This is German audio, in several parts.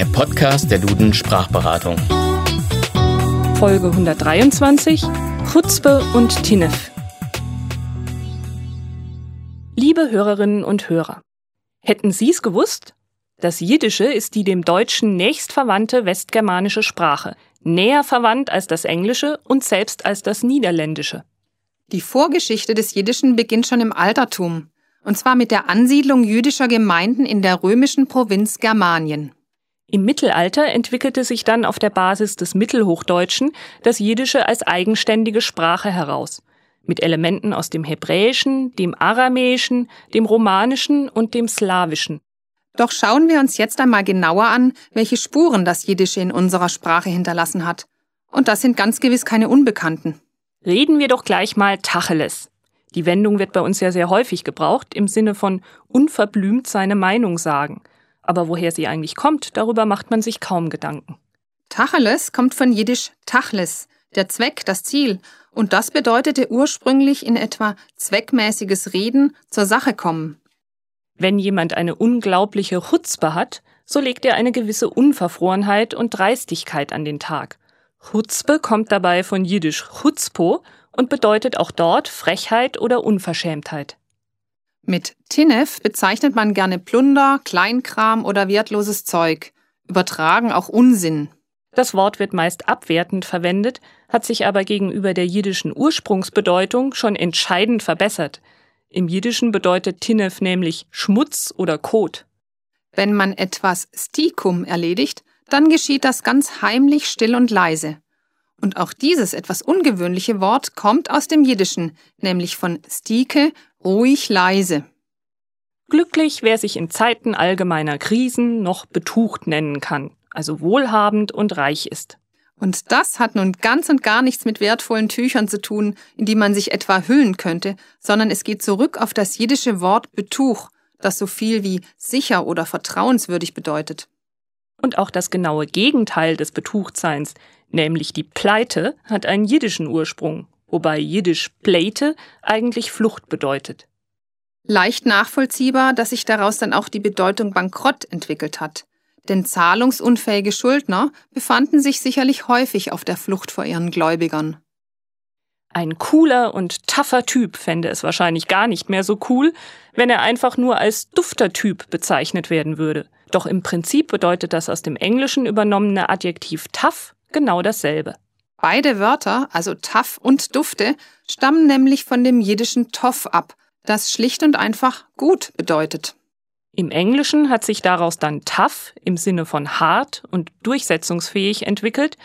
der Podcast der Duden Sprachberatung. Folge 123 Chutzpe und Tinef. Liebe Hörerinnen und Hörer, hätten Sie es gewusst? Das Jiddische ist die dem Deutschen nächstverwandte westgermanische Sprache, näher verwandt als das Englische und selbst als das Niederländische. Die Vorgeschichte des Jiddischen beginnt schon im Altertum, und zwar mit der Ansiedlung jüdischer Gemeinden in der römischen Provinz Germanien. Im Mittelalter entwickelte sich dann auf der Basis des Mittelhochdeutschen das Jiddische als eigenständige Sprache heraus, mit Elementen aus dem Hebräischen, dem Aramäischen, dem Romanischen und dem Slawischen. Doch schauen wir uns jetzt einmal genauer an, welche Spuren das Jiddische in unserer Sprache hinterlassen hat. Und das sind ganz gewiss keine Unbekannten. Reden wir doch gleich mal Tacheles. Die Wendung wird bei uns ja sehr häufig gebraucht, im Sinne von unverblümt seine Meinung sagen. Aber woher sie eigentlich kommt, darüber macht man sich kaum Gedanken. Tacheles kommt von Jiddisch Tachles, der Zweck, das Ziel, und das bedeutete ursprünglich in etwa zweckmäßiges Reden, zur Sache kommen. Wenn jemand eine unglaubliche Chutzpe hat, so legt er eine gewisse Unverfrorenheit und Dreistigkeit an den Tag. Chutzpe kommt dabei von Jiddisch Chutzpo und bedeutet auch dort Frechheit oder Unverschämtheit. Mit Tinef bezeichnet man gerne Plunder, Kleinkram oder wertloses Zeug, übertragen auch Unsinn. Das Wort wird meist abwertend verwendet, hat sich aber gegenüber der jiddischen Ursprungsbedeutung schon entscheidend verbessert. Im Jiddischen bedeutet Tinef nämlich Schmutz oder Kot. Wenn man etwas Stikum erledigt, dann geschieht das ganz heimlich, still und leise. Und auch dieses etwas ungewöhnliche Wort kommt aus dem Jiddischen, nämlich von stike, ruhig leise. Glücklich, wer sich in Zeiten allgemeiner Krisen noch betucht nennen kann, also wohlhabend und reich ist. Und das hat nun ganz und gar nichts mit wertvollen Tüchern zu tun, in die man sich etwa hüllen könnte, sondern es geht zurück auf das jiddische Wort Betuch, das so viel wie sicher oder vertrauenswürdig bedeutet. Und auch das genaue Gegenteil des Betuchtseins, nämlich die Pleite, hat einen jiddischen Ursprung, wobei jiddisch Pleite eigentlich Flucht bedeutet. Leicht nachvollziehbar, dass sich daraus dann auch die Bedeutung Bankrott entwickelt hat. Denn zahlungsunfähige Schuldner befanden sich sicherlich häufig auf der Flucht vor ihren Gläubigern. Ein cooler und taffer Typ fände es wahrscheinlich gar nicht mehr so cool, wenn er einfach nur als dufter Typ bezeichnet werden würde. Doch im Prinzip bedeutet das aus dem Englischen übernommene Adjektiv tough genau dasselbe. Beide Wörter, also tough und dufte, stammen nämlich von dem jiddischen toff ab, das schlicht und einfach gut bedeutet. Im Englischen hat sich daraus dann tough im Sinne von hart und durchsetzungsfähig entwickelt,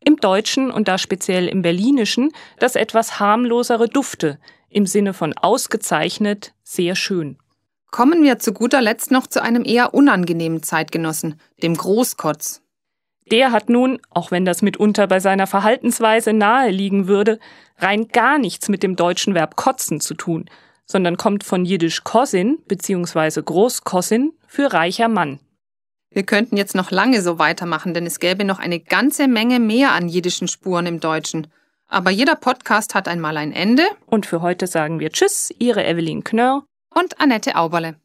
im Deutschen und da speziell im Berlinischen das etwas harmlosere Dufte im Sinne von ausgezeichnet, sehr schön. Kommen wir zu guter Letzt noch zu einem eher unangenehmen Zeitgenossen, dem Großkotz. Der hat nun, auch wenn das mitunter bei seiner Verhaltensweise nahe liegen würde, rein gar nichts mit dem deutschen Verb kotzen zu tun, sondern kommt von jiddisch Kosin bzw. Großkossin für reicher Mann. Wir könnten jetzt noch lange so weitermachen, denn es gäbe noch eine ganze Menge mehr an jiddischen Spuren im Deutschen. Aber jeder Podcast hat einmal ein Ende. Und für heute sagen wir Tschüss, Ihre Evelyn Knörr und Annette Auberle.